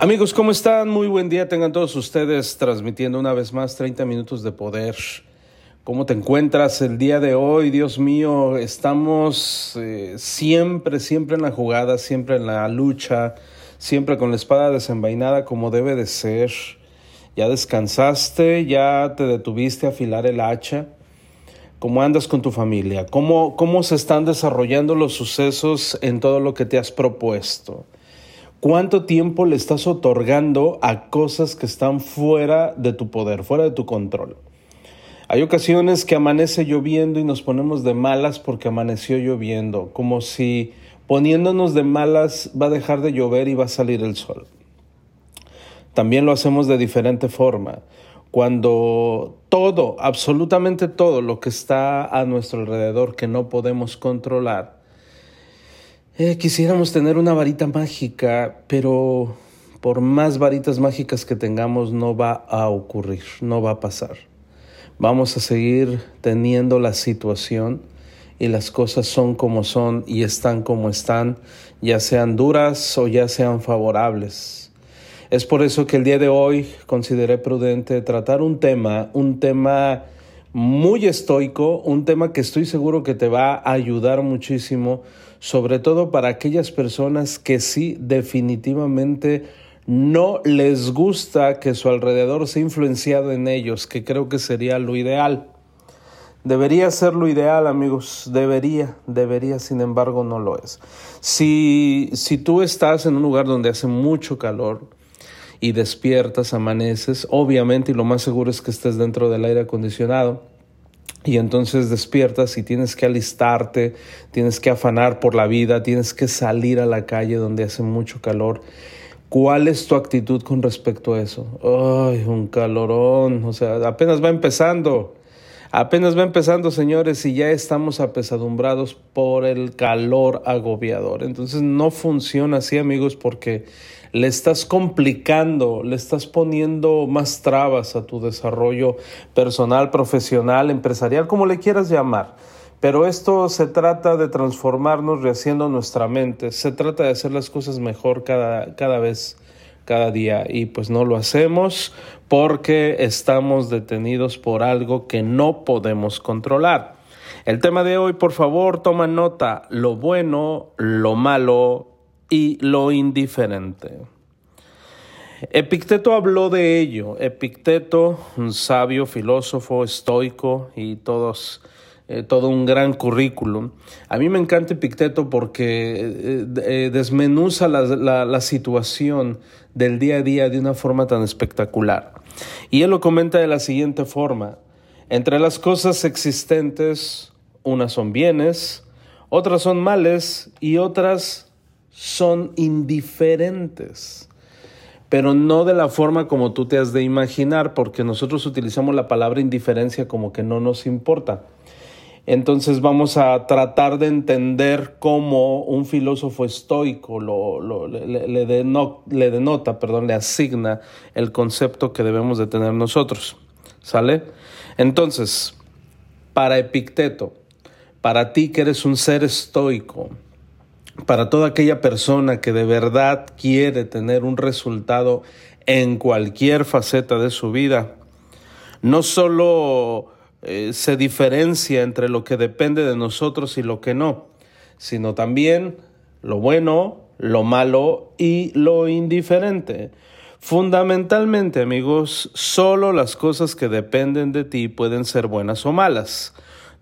Amigos, ¿cómo están? Muy buen día tengan todos ustedes transmitiendo una vez más 30 minutos de poder. ¿Cómo te encuentras el día de hoy? Dios mío, estamos eh, siempre, siempre en la jugada, siempre en la lucha, siempre con la espada desenvainada como debe de ser. Ya descansaste, ya te detuviste a afilar el hacha. ¿Cómo andas con tu familia? ¿Cómo, ¿Cómo se están desarrollando los sucesos en todo lo que te has propuesto? ¿Cuánto tiempo le estás otorgando a cosas que están fuera de tu poder, fuera de tu control? Hay ocasiones que amanece lloviendo y nos ponemos de malas porque amaneció lloviendo, como si poniéndonos de malas va a dejar de llover y va a salir el sol. También lo hacemos de diferente forma. Cuando todo, absolutamente todo lo que está a nuestro alrededor que no podemos controlar, eh, quisiéramos tener una varita mágica, pero por más varitas mágicas que tengamos no va a ocurrir, no va a pasar. Vamos a seguir teniendo la situación y las cosas son como son y están como están, ya sean duras o ya sean favorables. Es por eso que el día de hoy consideré prudente tratar un tema, un tema muy estoico, un tema que estoy seguro que te va a ayudar muchísimo sobre todo para aquellas personas que sí definitivamente no les gusta que su alrededor sea influenciado en ellos, que creo que sería lo ideal. Debería ser lo ideal, amigos, debería, debería, sin embargo no lo es. Si, si tú estás en un lugar donde hace mucho calor y despiertas, amaneces, obviamente y lo más seguro es que estés dentro del aire acondicionado, y entonces despiertas y tienes que alistarte, tienes que afanar por la vida, tienes que salir a la calle donde hace mucho calor. ¿Cuál es tu actitud con respecto a eso? Ay, un calorón, o sea, apenas va empezando. Apenas va empezando, señores, y ya estamos apesadumbrados por el calor agobiador. Entonces no funciona así, amigos, porque le estás complicando, le estás poniendo más trabas a tu desarrollo personal, profesional, empresarial, como le quieras llamar. Pero esto se trata de transformarnos rehaciendo nuestra mente, se trata de hacer las cosas mejor cada, cada vez, cada día. Y pues no lo hacemos porque estamos detenidos por algo que no podemos controlar. El tema de hoy, por favor, toma nota, lo bueno, lo malo y lo indiferente. Epicteto habló de ello. Epicteto, un sabio, filósofo, estoico y todos, eh, todo un gran currículum. A mí me encanta Epicteto porque eh, eh, desmenuza la, la situación del día a día de una forma tan espectacular. Y él lo comenta de la siguiente forma. Entre las cosas existentes, unas son bienes, otras son males y otras son indiferentes, pero no de la forma como tú te has de imaginar, porque nosotros utilizamos la palabra indiferencia como que no nos importa. Entonces vamos a tratar de entender cómo un filósofo estoico lo, le, le, denota, perdón, le asigna el concepto que debemos de tener nosotros. ¿Sale? Entonces, para Epicteto, para ti que eres un ser estoico, para toda aquella persona que de verdad quiere tener un resultado en cualquier faceta de su vida, no solo eh, se diferencia entre lo que depende de nosotros y lo que no, sino también lo bueno, lo malo y lo indiferente. Fundamentalmente, amigos, solo las cosas que dependen de ti pueden ser buenas o malas.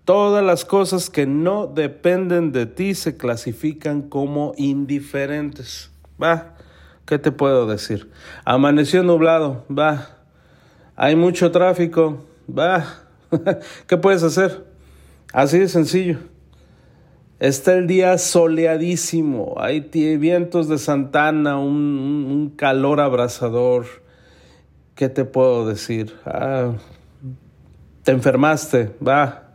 Todas las cosas que no dependen de ti se clasifican como indiferentes. Va, ¿qué te puedo decir? Amaneció nublado, va. Hay mucho tráfico, va. ¿Qué puedes hacer? Así de sencillo. Está el día soleadísimo, hay vientos de Santana, un, calor abrasador. ¿Qué te puedo decir? Ah, te enfermaste, va.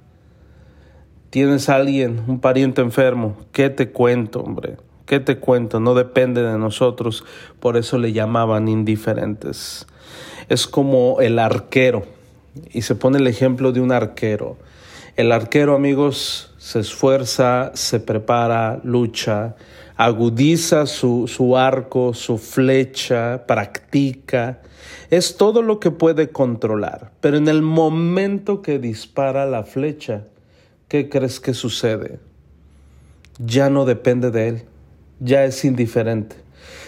Tienes a alguien, un pariente enfermo. ¿Qué te cuento, hombre? ¿Qué te cuento? No depende de nosotros, por eso le llamaban indiferentes. Es como el arquero, y se pone el ejemplo de un arquero. El arquero, amigos, se esfuerza, se prepara, lucha, agudiza su, su, arco, su flecha, practica. Es todo lo que puede controlar. Pero en el momento que dispara la flecha, ¿qué crees que sucede? Ya no depende de él ya es indiferente.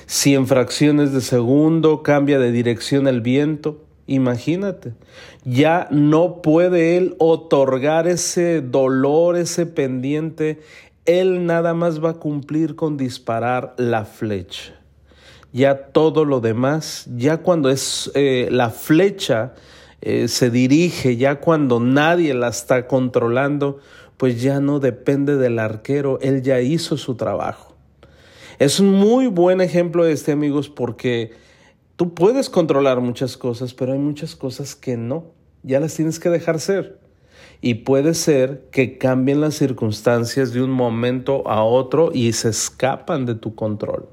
Si en fracciones de segundo cambia de dirección el viento, imagínate, ya no puede él otorgar ese dolor, ese pendiente, él nada más va a cumplir con disparar la flecha. Ya todo lo demás, ya cuando es eh, la flecha eh, se dirige, ya cuando nadie la está controlando, pues ya no depende del arquero, él ya hizo su trabajo. Es un muy buen ejemplo este, amigos, porque tú puedes controlar muchas cosas, pero hay muchas cosas que no. Ya las tienes que dejar ser. Y puede ser que cambien las circunstancias de un momento a otro y se escapan de tu control.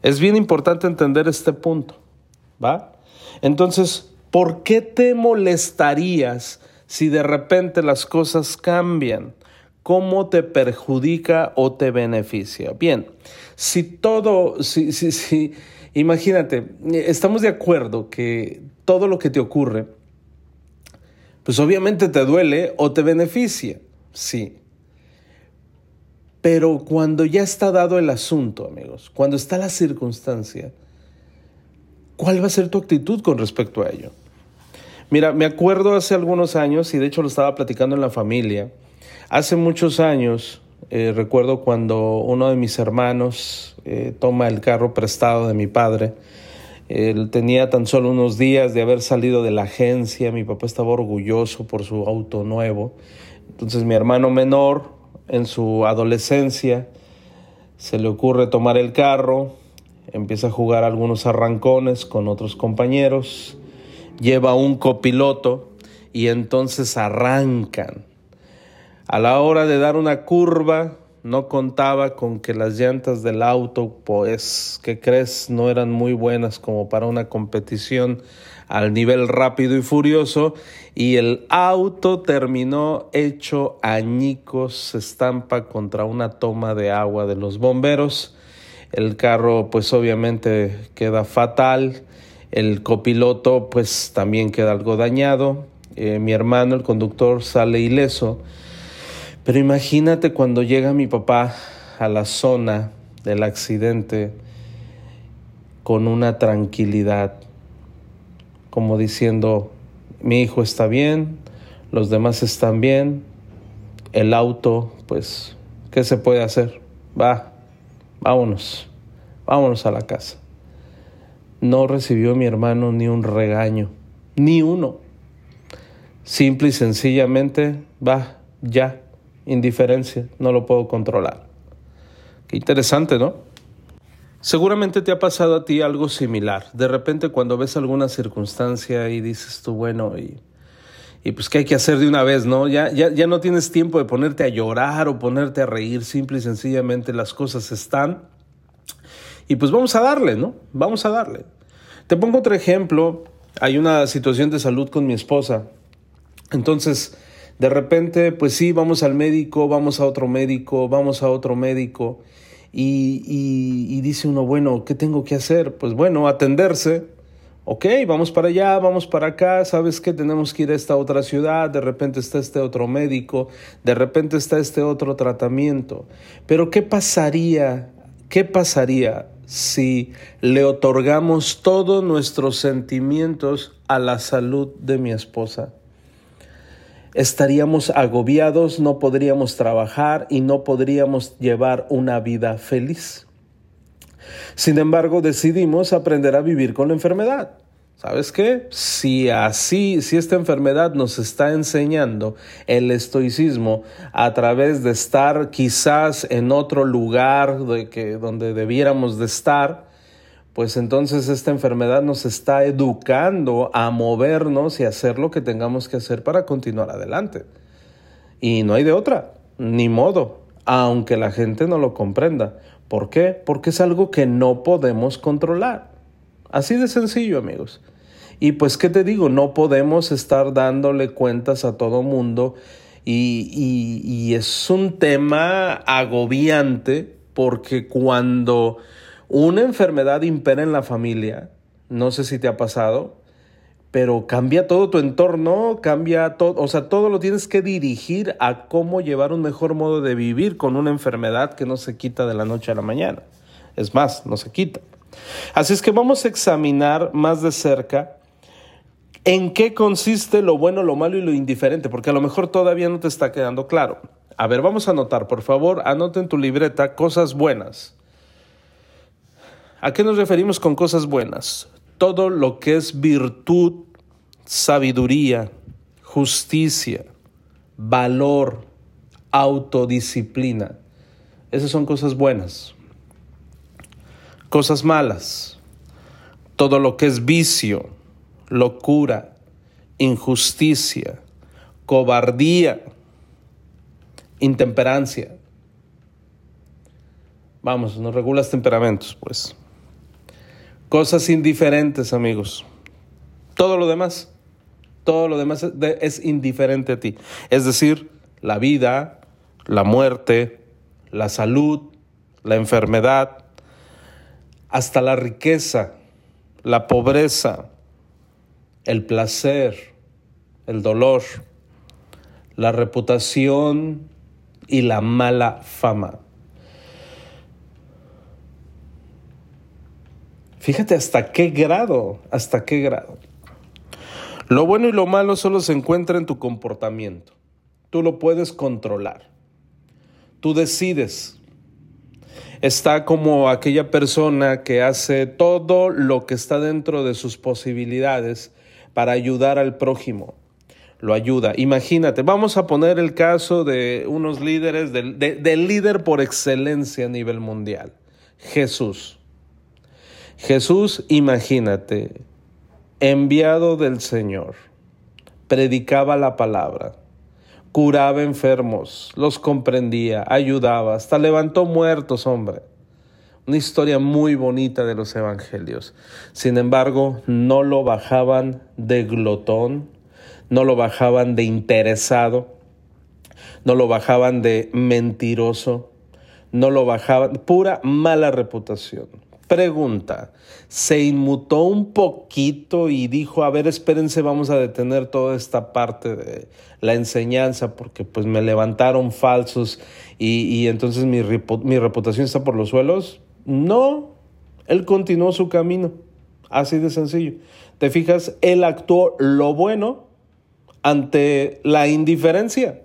Es bien importante entender este punto, ¿va? Entonces, ¿por qué te molestarías si de repente las cosas cambian? ¿Cómo te perjudica o te beneficia? Bien, si todo, si, si, si, imagínate, estamos de acuerdo que todo lo que te ocurre, pues obviamente te duele o te beneficia, sí. Pero cuando ya está dado el asunto, amigos, cuando está la circunstancia, ¿cuál va a ser tu actitud con respecto a ello? Mira, me acuerdo hace algunos años, y de hecho lo estaba platicando en la familia, hace muchos años eh, recuerdo cuando uno de mis hermanos eh, toma el carro prestado de mi padre. Él tenía tan solo unos días de haber salido de la agencia. Mi papá estaba orgulloso por su auto nuevo. Entonces mi hermano menor, en su adolescencia, se le ocurre tomar el carro, empieza a jugar algunos arrancones con otros compañeros, lleva un copiloto y entonces arrancan a la hora de dar una curva, no contaba con que las llantas del auto, pues, ¿qué crees? No eran muy buenas como para una competición al nivel rápido y furioso y el auto terminó hecho añicos, se estampa contra una toma de agua de los bomberos. El carro pues obviamente queda fatal, el copiloto pues también queda algo dañado, eh, mi hermano el conductor sale ileso pero imagínate cuando llega mi papá a la zona del accidente con una tranquilidad, como diciendo, mi hijo está bien, los demás están bien, el auto, pues, ¿qué se puede hacer? Va, vámonos, vámonos a la casa. No recibió mi hermano ni un regaño, ni uno. Simple y sencillamente, va, ya, indiferencia, no lo puedo controlar. Qué interesante, ¿no? Seguramente te ha pasado a ti algo similar. De repente cuando ves alguna circunstancia y dices tú, bueno, y, y pues qué hay que hacer de una vez, ¿no? Ya, ya, ya no tienes tiempo de ponerte a llorar o ponerte a reír, simple y sencillamente las cosas están. Y pues vamos a darle, ¿no? Vamos a darle. Te pongo otro ejemplo. Hay una situación de salud con mi esposa. Entonces, de repente, pues sí, vamos al médico, vamos a otro médico, vamos a otro médico. Y, dice uno, bueno, ¿qué tengo que hacer? Pues bueno, atenderse. Ok, vamos para allá, vamos para acá, ¿sabes qué? Tenemos que ir a esta otra ciudad, de repente está este otro médico, de repente está este otro tratamiento. Pero ¿qué pasaría? ¿Qué pasaría si le otorgamos todos nuestros sentimientos a la salud de mi esposa? estaríamos agobiados, no podríamos trabajar y no podríamos llevar una vida feliz. Sin embargo, decidimos aprender a vivir con la enfermedad. ¿Sabes qué? Si así, si esta enfermedad nos está enseñando el estoicismo a través de estar quizás en otro lugar de que, donde debiéramos de estar, pues entonces esta enfermedad nos está educando a movernos y hacer lo que tengamos que hacer para continuar adelante. Y no hay de otra, ni modo, aunque la gente no lo comprenda. ¿Por qué? Porque es algo que no podemos controlar. Así de sencillo, amigos. Y pues, ¿qué te digo? No podemos estar dándole cuentas a todo mundo y, y, es un tema agobiante porque cuando una enfermedad impera en la familia, no sé si te ha pasado, pero cambia todo tu entorno, cambia todo, o sea, todo lo tienes que dirigir a cómo llevar un mejor modo de vivir con una enfermedad que no se quita de la noche a la mañana. Es más, no se quita. Así es que vamos a examinar más de cerca en qué consiste lo bueno, lo malo y lo indiferente, porque a lo mejor todavía no te está quedando claro. A ver, vamos a anotar, por favor, anota en tu libreta cosas buenas. ¿A qué nos referimos con cosas buenas? Todo lo que es virtud, sabiduría, justicia, valor, autodisciplina. Esas son cosas buenas cosas malas, todo lo que es vicio, locura, injusticia, cobardía, intemperancia. Vamos, no regulas temperamentos, pues. Cosas indiferentes, amigos. Todo lo demás, todo lo demás es indiferente a ti. Es decir, la vida, la muerte, la salud, la enfermedad, hasta la riqueza, la pobreza, el placer, el dolor, la reputación y la mala fama. Fíjate hasta qué grado, hasta qué grado. Lo bueno y lo malo solo se encuentra en tu comportamiento. Tú lo puedes controlar. Tú decides está como aquella persona que hace todo lo que está dentro de sus posibilidades para ayudar al prójimo. Lo ayuda. Imagínate, vamos a poner el caso de unos líderes, del, líder por excelencia a nivel mundial, Jesús. Jesús, imagínate, enviado del Señor, predicaba la palabra curaba enfermos, los comprendía, ayudaba, hasta levantó muertos, hombre. Una historia muy bonita de los evangelios. Sin embargo, no lo bajaban de glotón, no lo bajaban de interesado, no lo bajaban de mentiroso, no lo bajaban, pura mala reputación. Pregunta, ¿se inmutó un poquito y dijo, a ver, espérense, vamos a detener toda esta parte de la enseñanza porque pues me levantaron falsos y, entonces mi, mi reputación está por los suelos? No, él continuó su camino, así de sencillo. ¿Te fijas? Él actuó lo bueno ante la indiferencia.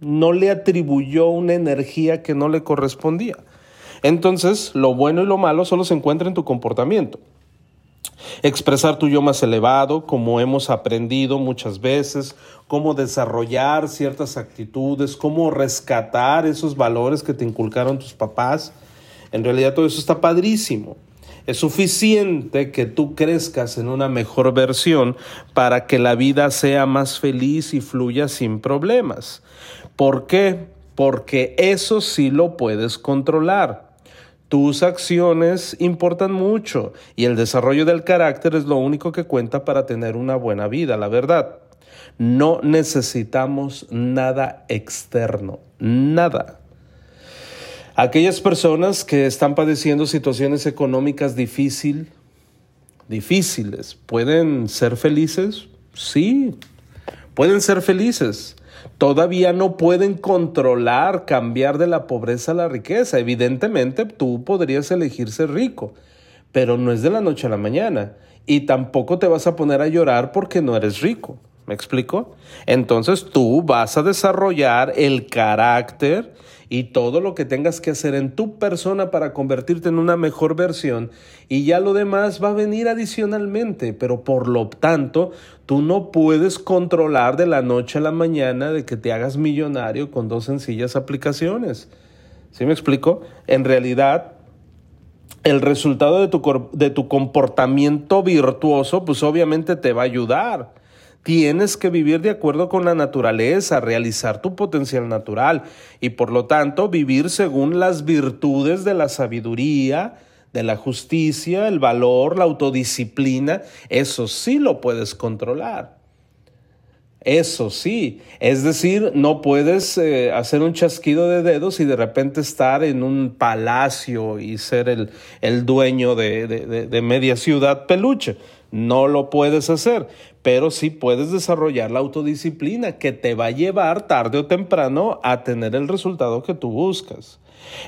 No le atribuyó una energía que no le correspondía. Entonces, lo bueno y lo malo solo se encuentra en tu comportamiento. Expresar tu yo más elevado, como hemos aprendido muchas veces, cómo desarrollar ciertas actitudes, cómo rescatar esos valores que te inculcaron tus papás. En realidad todo eso está padrísimo. Es suficiente que tú crezcas en una mejor versión para que la vida sea más feliz y fluya sin problemas. ¿Por qué? Porque eso sí lo puedes controlar. Tus acciones importan mucho y el desarrollo del carácter es lo único que cuenta para tener una buena vida, la verdad. No necesitamos nada externo, nada. Aquellas personas que están padeciendo situaciones económicas difícil, difíciles, ¿pueden ser felices? Sí, pueden ser felices todavía no pueden controlar, cambiar de la pobreza a la riqueza. Evidentemente, tú podrías elegir ser rico, pero no es de la noche a la mañana. Y tampoco te vas a poner a llorar porque no eres rico. ¿Me explico? Entonces tú vas a desarrollar el carácter y todo lo que tengas que hacer en tu persona para convertirte en una mejor versión y ya lo demás va a venir adicionalmente, pero por lo tanto tú no puedes controlar de la noche a la mañana de que te hagas millonario con dos sencillas aplicaciones. ¿Sí me explico? En realidad el resultado de tu, de tu comportamiento virtuoso pues obviamente te va a ayudar Tienes que vivir de acuerdo con la naturaleza, realizar tu potencial natural y por lo tanto vivir según las virtudes de la sabiduría, de la justicia, el valor, la autodisciplina. Eso sí lo puedes controlar. Eso sí, es decir, no puedes eh, hacer un chasquido de dedos y de repente estar en un palacio y ser el, el dueño de, de, de media ciudad peluche. No lo puedes hacer, pero sí puedes desarrollar la autodisciplina que te va a llevar tarde o temprano a tener el resultado que tú buscas.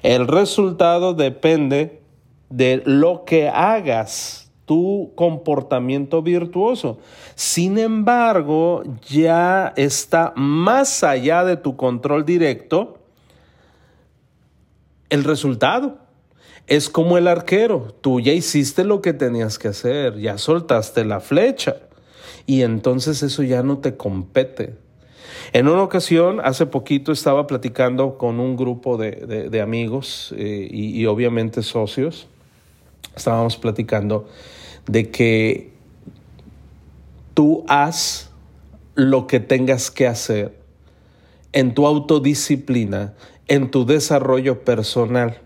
El resultado depende de lo que hagas, tu comportamiento virtuoso. Sin embargo, ya está más allá de tu control directo el resultado. Es como el arquero, tú ya hiciste lo que tenías que hacer, ya soltaste la flecha y entonces eso ya no te compete. En una ocasión, hace poquito, estaba platicando con un grupo de, amigos eh, y, obviamente socios. Estábamos platicando de que tú haz lo que tengas que hacer en tu autodisciplina, en tu desarrollo personal.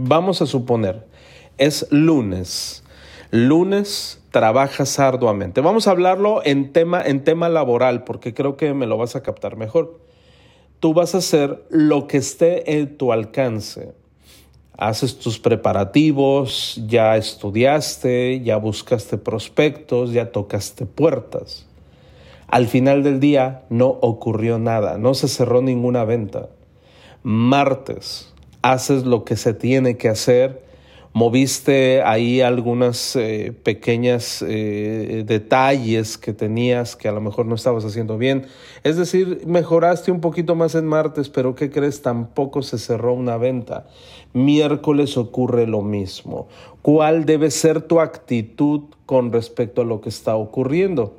Vamos a suponer, es lunes. Lunes trabajas arduamente. Vamos a hablarlo en tema, en tema laboral, porque creo que me lo vas a captar mejor. Tú vas a hacer lo que esté en tu alcance. Haces tus preparativos, ya estudiaste, ya buscaste prospectos, ya tocaste puertas. Al final del día no ocurrió nada, no se cerró ninguna venta. Martes, haces lo que se tiene que hacer, moviste ahí algunas eh, pequeñas eh, detalles que tenías que a lo mejor no estabas haciendo bien. Es decir, mejoraste un poquito más en martes, pero ¿qué crees? Tampoco se cerró una venta. Miércoles ocurre lo mismo. ¿Cuál debe ser tu actitud con respecto a lo que está ocurriendo?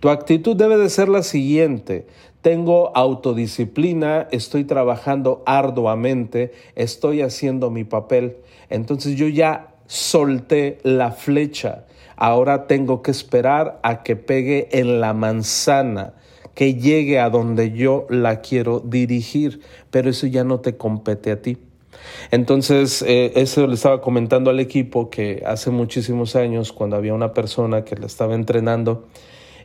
Tu actitud debe de ser la siguiente. Tengo autodisciplina, estoy trabajando arduamente, estoy haciendo mi papel. Entonces yo ya solté la flecha. Ahora tengo que esperar a que pegue en la manzana, que llegue a donde yo la quiero dirigir. Pero eso ya no te compete a ti. Entonces, eh, eso le estaba comentando al equipo que hace muchísimos años, cuando había una persona que le estaba entrenando,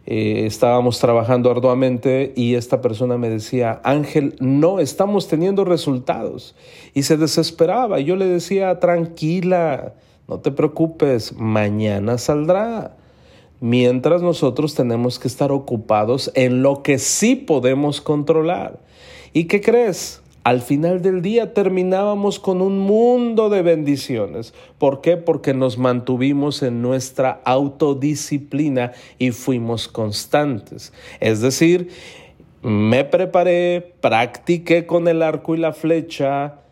eh, estábamos trabajando arduamente y esta persona me decía, Ángel, no estamos teniendo resultados. Y se desesperaba. Yo le decía, tranquila, no te preocupes, mañana saldrá. Mientras nosotros tenemos que estar ocupados en lo que sí podemos controlar. ¿Y qué crees? Al final del día terminábamos con un mundo de bendiciones. ¿Por qué? Porque nos mantuvimos en nuestra autodisciplina y fuimos constantes. Es decir, me preparé, practiqué con el arco y la flecha,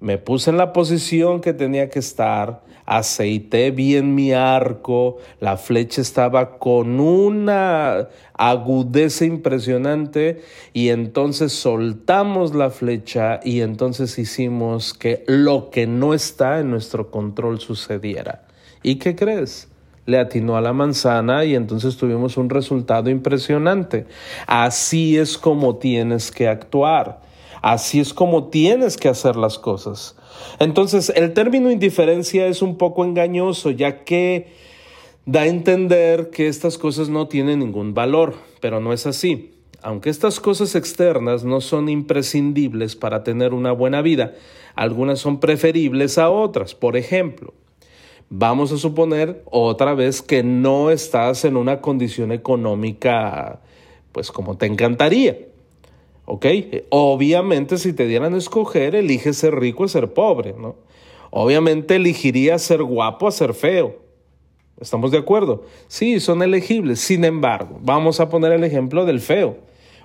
me puse en la posición que tenía que estar, aceité bien mi arco, la flecha estaba con una agudeza impresionante y entonces soltamos la flecha y entonces hicimos que lo que no está en nuestro control sucediera. ¿Y qué crees? le atinó a la manzana y entonces tuvimos un resultado impresionante. Así es como tienes que actuar. Así es como tienes que hacer las cosas. Entonces, el término indiferencia es un poco engañoso, ya que da a entender que estas cosas no tienen ningún valor, pero no es así. Aunque estas cosas externas no son imprescindibles para tener una buena vida, algunas son preferibles a otras. Por ejemplo, vamos a suponer otra vez que no estás en una condición económica pues como te encantaría. ¿Ok? Obviamente si te dieran a escoger, elige ser rico o ser pobre, ¿no? Obviamente elegiría ser guapo a ser feo. ¿Estamos de acuerdo? Sí, son elegibles. Sin embargo, vamos a poner el ejemplo del feo.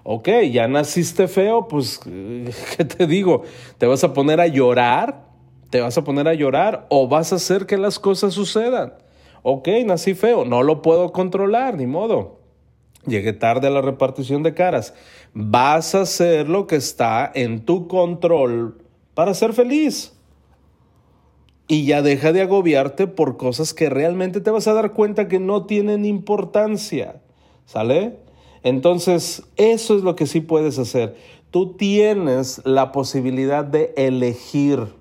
Ok, ya naciste feo, pues, ¿qué te digo? ¿Te vas a poner a llorar? ¿Te vas a poner a llorar o vas a hacer que las cosas sucedan? Ok, nací feo, no lo puedo controlar, ni modo. Llegué tarde a la repartición de caras. Vas a hacer lo que está en tu control para ser feliz y ya deja de agobiarte por cosas que realmente te vas a dar cuenta que no tienen importancia. ¿Sale? Entonces, eso es lo que sí puedes hacer. Tú tienes la posibilidad de elegir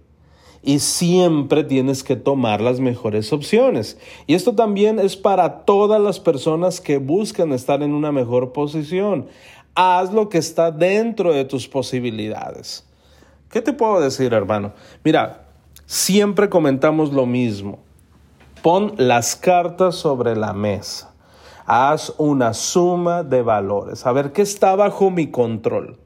y siempre tienes que tomar las mejores opciones. Y esto también es para todas las personas que buscan estar en una mejor posición. Haz lo que está dentro de tus posibilidades. ¿Qué te puedo decir, hermano? Mira, siempre comentamos lo mismo. Pon las cartas sobre la mesa. Haz una suma de valores. A ver, ¿qué está bajo mi control?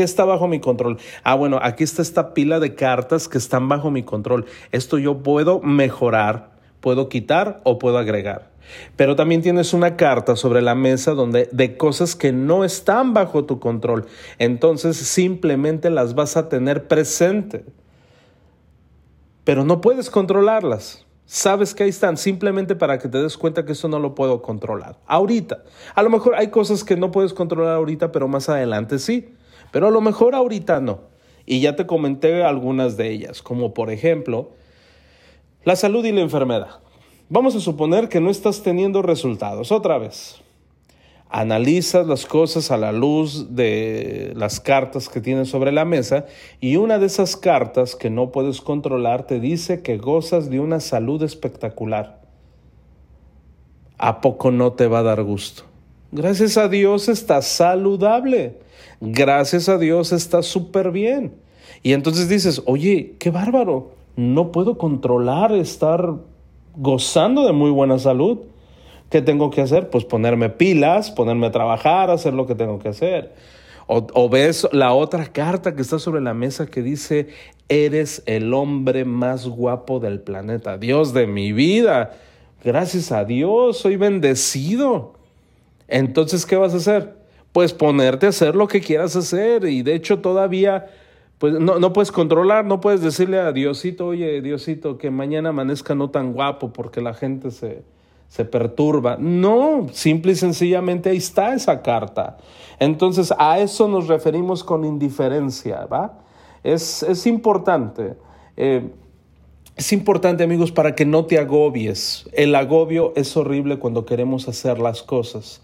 ¿Qué está bajo mi control? Ah, bueno, aquí está esta pila de cartas que están bajo mi control. Esto yo puedo mejorar, puedo quitar o puedo agregar. Pero también tienes una carta sobre la mesa donde de cosas que no están bajo tu control. Entonces simplemente las vas a tener presente pero no puedes controlarlas. Sabes que ahí están simplemente para que te des cuenta que eso no lo puedo controlar. Ahorita. A lo mejor hay cosas que no puedes controlar ahorita, pero más adelante sí. Pero a lo mejor ahorita no. Y ya te comenté algunas de ellas, como por ejemplo la salud y la enfermedad. Vamos a suponer que no estás teniendo resultados. Otra vez analizas las cosas a la luz de las cartas que tienes sobre la mesa y una de esas cartas que no puedes controlar te dice que gozas de una salud espectacular. ¿A poco no te va a dar gusto? Gracias a Dios estás saludable. Gracias a Dios estás súper bien. Y entonces dices, oye, qué bárbaro. No puedo controlar estar gozando de muy buena salud. ¿Qué tengo que hacer? Pues ponerme pilas, ponerme a trabajar, hacer lo que tengo que hacer. O, ves la otra carta que está sobre la mesa que dice, eres el hombre más guapo del planeta, Dios de mi vida. Gracias a Dios, soy bendecido. Entonces, ¿qué vas a hacer? Pues ponerte a hacer lo que quieras hacer. Y de hecho todavía, pues no, no puedes controlar, no puedes decirle a Diosito, oye, Diosito, que mañana amanezca no tan guapo porque la gente se, se perturba. No, simple y sencillamente ahí está esa carta. Entonces a eso nos referimos con indiferencia, ¿va? Es, es importante. Eh, es importante, amigos, para que no te agobies. El agobio es horrible cuando queremos hacer las cosas.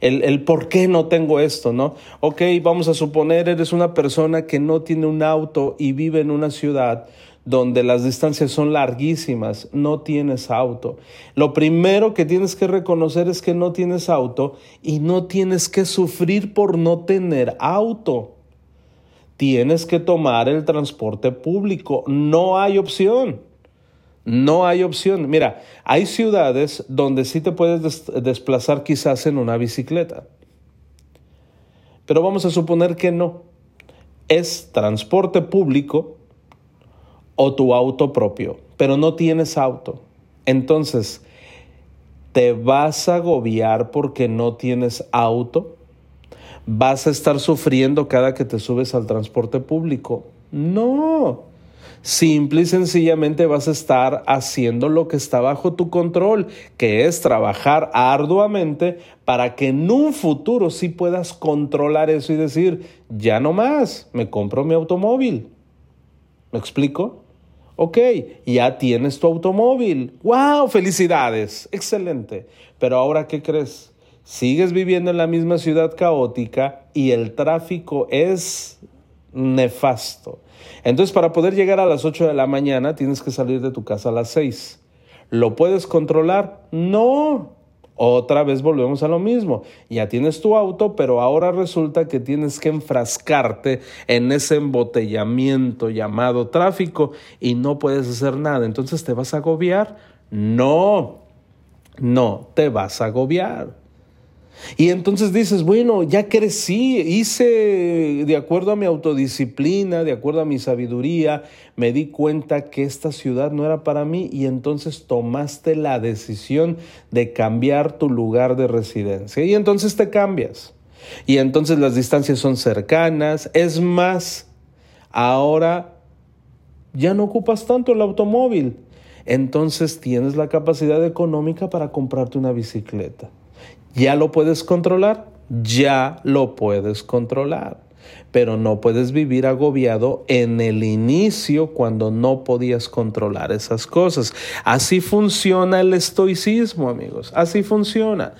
El, el, por qué no tengo esto, ¿no? Ok, vamos a suponer eres una persona que no tiene un auto y vive en una ciudad donde las distancias son larguísimas, no tienes auto. Lo primero que tienes que reconocer es que no tienes auto y no tienes que sufrir por no tener auto. Tienes que tomar el transporte público, no hay opción. No hay opción. Mira, hay ciudades donde sí te puedes desplazar quizás en una bicicleta. Pero vamos a suponer que no. Es transporte público o tu auto propio, pero no tienes auto. Entonces, ¿te vas a agobiar porque no tienes auto? ¿Vas a estar sufriendo cada que te subes al transporte público? No. Simple y sencillamente vas a estar haciendo lo que está bajo tu control, que es trabajar arduamente para que en un futuro sí puedas controlar eso y decir, ya no más, me compro mi automóvil. ¿Me explico? Ok, ya tienes tu automóvil. ¡Wow! Felicidades. Excelente. Pero ahora, ¿qué crees? Sigues viviendo en la misma ciudad caótica y el tráfico es nefasto. Entonces, para poder llegar a las 8 de la mañana, tienes que salir de tu casa a las 6. ¿Lo puedes controlar? No. Otra vez volvemos a lo mismo. Ya tienes tu auto, pero ahora resulta que tienes que enfrascarte en ese embotellamiento llamado tráfico y no puedes hacer nada. Entonces te vas a agobiar. No, no te vas a agobiar. Y entonces dices, bueno, ya crecí, hice de acuerdo a mi autodisciplina, de acuerdo a mi sabiduría, me di cuenta que esta ciudad no era para mí y entonces tomaste la decisión de cambiar tu lugar de residencia. Y entonces te cambias. Y entonces las distancias son cercanas. Es más, ahora ya no ocupas tanto el automóvil. Entonces tienes la capacidad económica para comprarte una bicicleta. ¿Ya lo puedes controlar? Ya lo puedes controlar. Pero no puedes vivir agobiado en el inicio cuando no podías controlar esas cosas. Así funciona el estoicismo, amigos. Así funciona.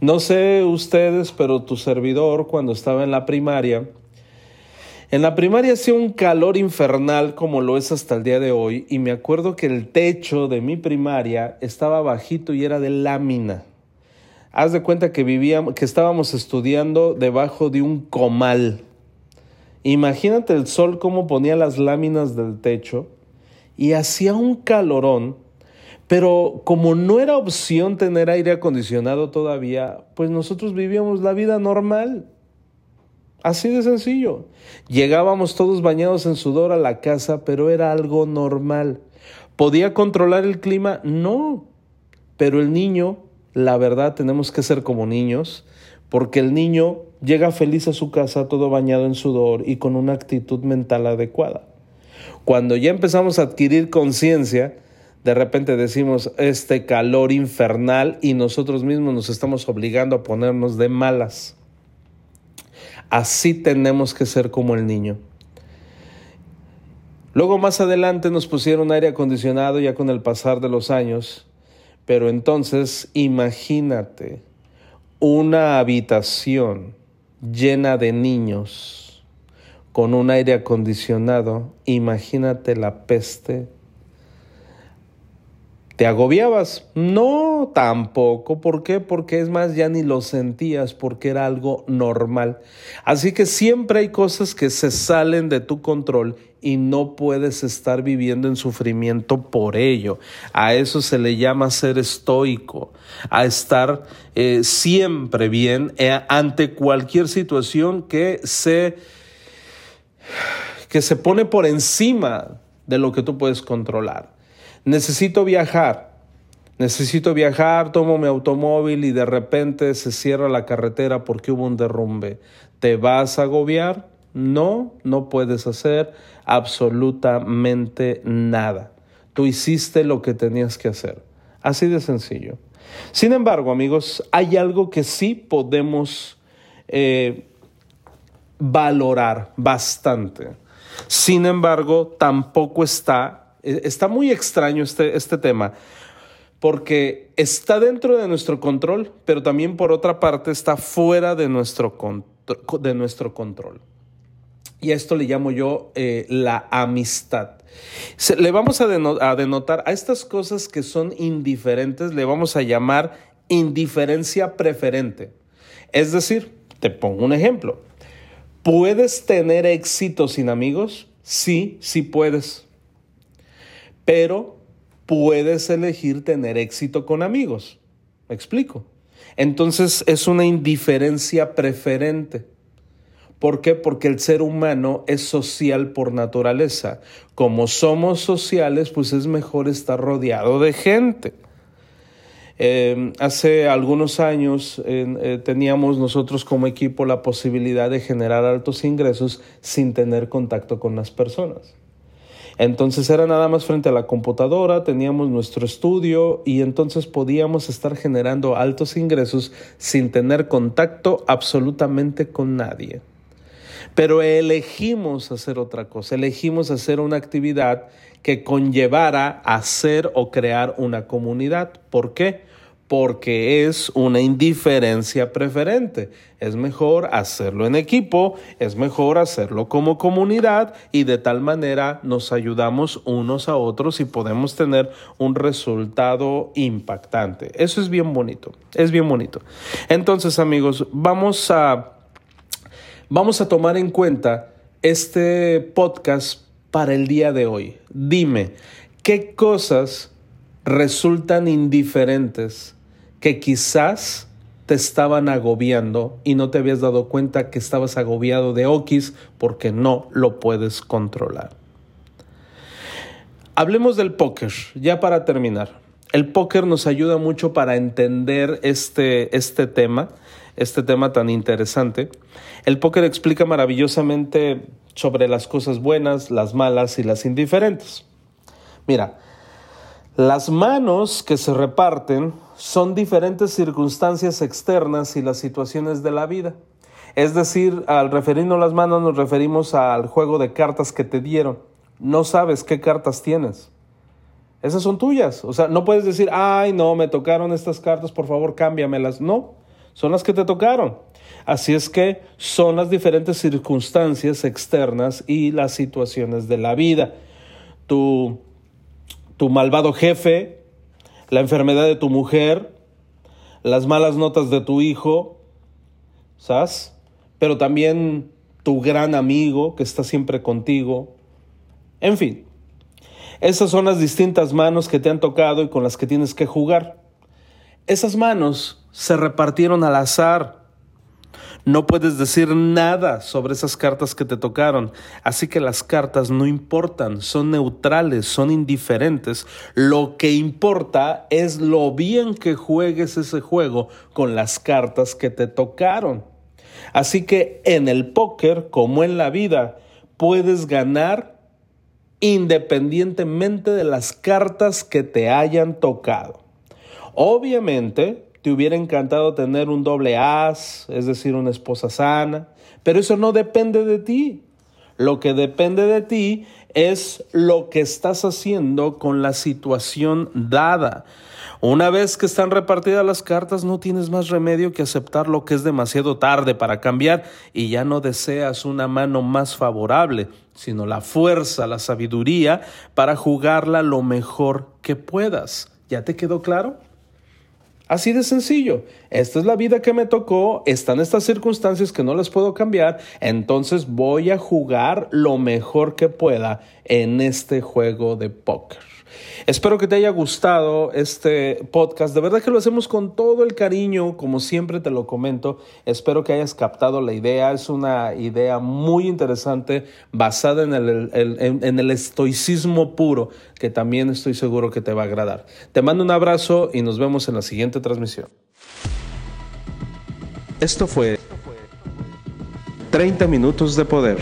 No sé ustedes, pero tu servidor cuando estaba en la primaria, en la primaria hacía un calor infernal como lo es hasta el día de hoy y me acuerdo que el techo de mi primaria estaba bajito y era de lámina. Haz de cuenta que vivíamos, que estábamos estudiando debajo de un comal. Imagínate el sol cómo ponía las láminas del techo y hacía un calorón, pero como no era opción tener aire acondicionado todavía, pues nosotros vivíamos la vida normal. Así de sencillo. Llegábamos todos bañados en sudor a la casa, pero era algo normal. ¿Podía controlar el clima? No. Pero el niño la verdad tenemos que ser como niños, porque el niño llega feliz a su casa todo bañado en sudor y con una actitud mental adecuada. Cuando ya empezamos a adquirir conciencia, de repente decimos este calor infernal y nosotros mismos nos estamos obligando a ponernos de malas. Así tenemos que ser como el niño. Luego más adelante nos pusieron aire acondicionado ya con el pasar de los años pero entonces imagínate una habitación llena de niños con un aire acondicionado, imagínate la peste ¿Te agobiabas? No, tampoco. ¿Por qué? Porque es más, ya ni lo sentías porque era algo normal. Así que siempre hay cosas que se salen de tu control y no puedes estar viviendo en sufrimiento por ello. A eso se le llama ser estoico, a estar eh, siempre bien eh, ante cualquier situación que se, que se pone por encima de lo que tú puedes controlar necesito viajar, necesito viajar, tomo mi automóvil y de repente se cierra la carretera porque hubo un derrumbe. ¿Te vas a agobiar? No, no puedes hacer absolutamente nada. Tú hiciste lo que tenías que hacer. Así de sencillo. Sin embargo, amigos, hay algo que sí podemos eh, valorar bastante. Sin embargo, tampoco está e, está muy extraño este, este tema porque está dentro de nuestro control, pero también por otra parte está fuera de nuestro, de nuestro control. Y a esto le llamo yo eh, la amistad. le vamos a, a denotar a estas cosas que son indiferentes, le vamos a llamar indiferencia preferente. Es decir, te pongo un ejemplo. ¿Puedes tener éxito sin amigos? Sí, sí puedes pero puedes elegir tener éxito con amigos. ¿Me explico? Entonces es una indiferencia preferente. ¿Por qué? Porque el ser humano es social por naturaleza. Como somos sociales, pues es mejor estar rodeado de gente. Eh, hace algunos años eh, teníamos nosotros como equipo la posibilidad de generar altos ingresos sin tener contacto con las personas. Entonces era nada más frente a la computadora, teníamos nuestro estudio y entonces podíamos estar generando altos ingresos sin tener contacto absolutamente con nadie. Pero elegimos hacer otra cosa, elegimos hacer una actividad que conllevara hacer o crear una comunidad. ¿Por qué? porque es una indiferencia preferente. Es mejor hacerlo en equipo, es mejor hacerlo como comunidad y de tal manera nos ayudamos unos a otros y podemos tener un resultado impactante. Eso es bien bonito, es bien bonito. Entonces amigos, vamos a, vamos a tomar en cuenta este podcast para el día de hoy. Dime, ¿qué cosas resultan indiferentes? que quizás te estaban agobiando y no te habías dado cuenta que estabas agobiado de Okis porque no lo puedes controlar. Hablemos del póker, ya para terminar. El póker nos ayuda mucho para entender este, este tema, este tema tan interesante. El póker explica maravillosamente sobre las cosas buenas, las malas y las indiferentes. Mira, las manos que se reparten son diferentes circunstancias externas y las situaciones de la vida. Es decir, al referirnos a las manos nos referimos al juego de cartas que te dieron. No sabes qué cartas tienes. Esas son tuyas. O sea, no puedes decir, ay, no, me tocaron estas cartas, por favor, cámbiamelas. No, son las que te tocaron. Así es que son las diferentes circunstancias externas y las situaciones de la vida. Tu, tu malvado jefe, la enfermedad de tu mujer, las malas notas de tu hijo, ¿sabes? Pero también tu gran amigo que está siempre contigo. En fin, esas son las distintas manos que te han tocado y con las que tienes que jugar. Esas manos se repartieron al azar. No puedes decir nada sobre esas cartas que te tocaron, así que las cartas no importan, son neutrales, son indiferentes. Lo que importa es lo bien que juegues ese juego con las cartas que te tocaron. Así que en el póker, como en la vida, puedes ganar independientemente de las cartas que te hayan tocado. Obviamente, te hubiera encantado tener un doble as, es decir, una esposa sana, pero eso no depende de ti. Lo que depende de ti es lo que estás haciendo con la situación dada. Una vez que están repartidas las cartas, no tienes más remedio que aceptar lo que es demasiado tarde para cambiar y ya no deseas una mano más favorable, sino la fuerza, la sabiduría para jugarla lo mejor que puedas. ¿Ya te quedó claro? Así de sencillo. Esta es la vida que me tocó, están estas circunstancias que no las puedo cambiar, entonces voy a jugar lo mejor que pueda en este juego de póker. Espero que te haya gustado este podcast. De verdad que lo hacemos con todo el cariño, como siempre te lo comento. Espero que hayas captado la idea. Es una idea muy interesante basada en el, en el estoicismo puro, que también estoy seguro que te va a agradar. Te mando un abrazo y nos vemos en la siguiente transmisión. Esto fue 30 minutos de poder.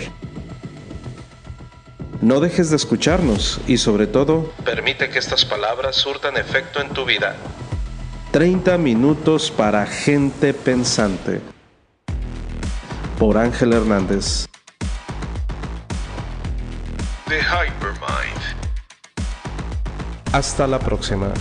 No dejes de escucharnos y sobre todo, permite que estas palabras surtan efecto en tu vida. 30 minutos para gente pensante. Por Ángel Hernández. The Hypermind. Hasta la próxima.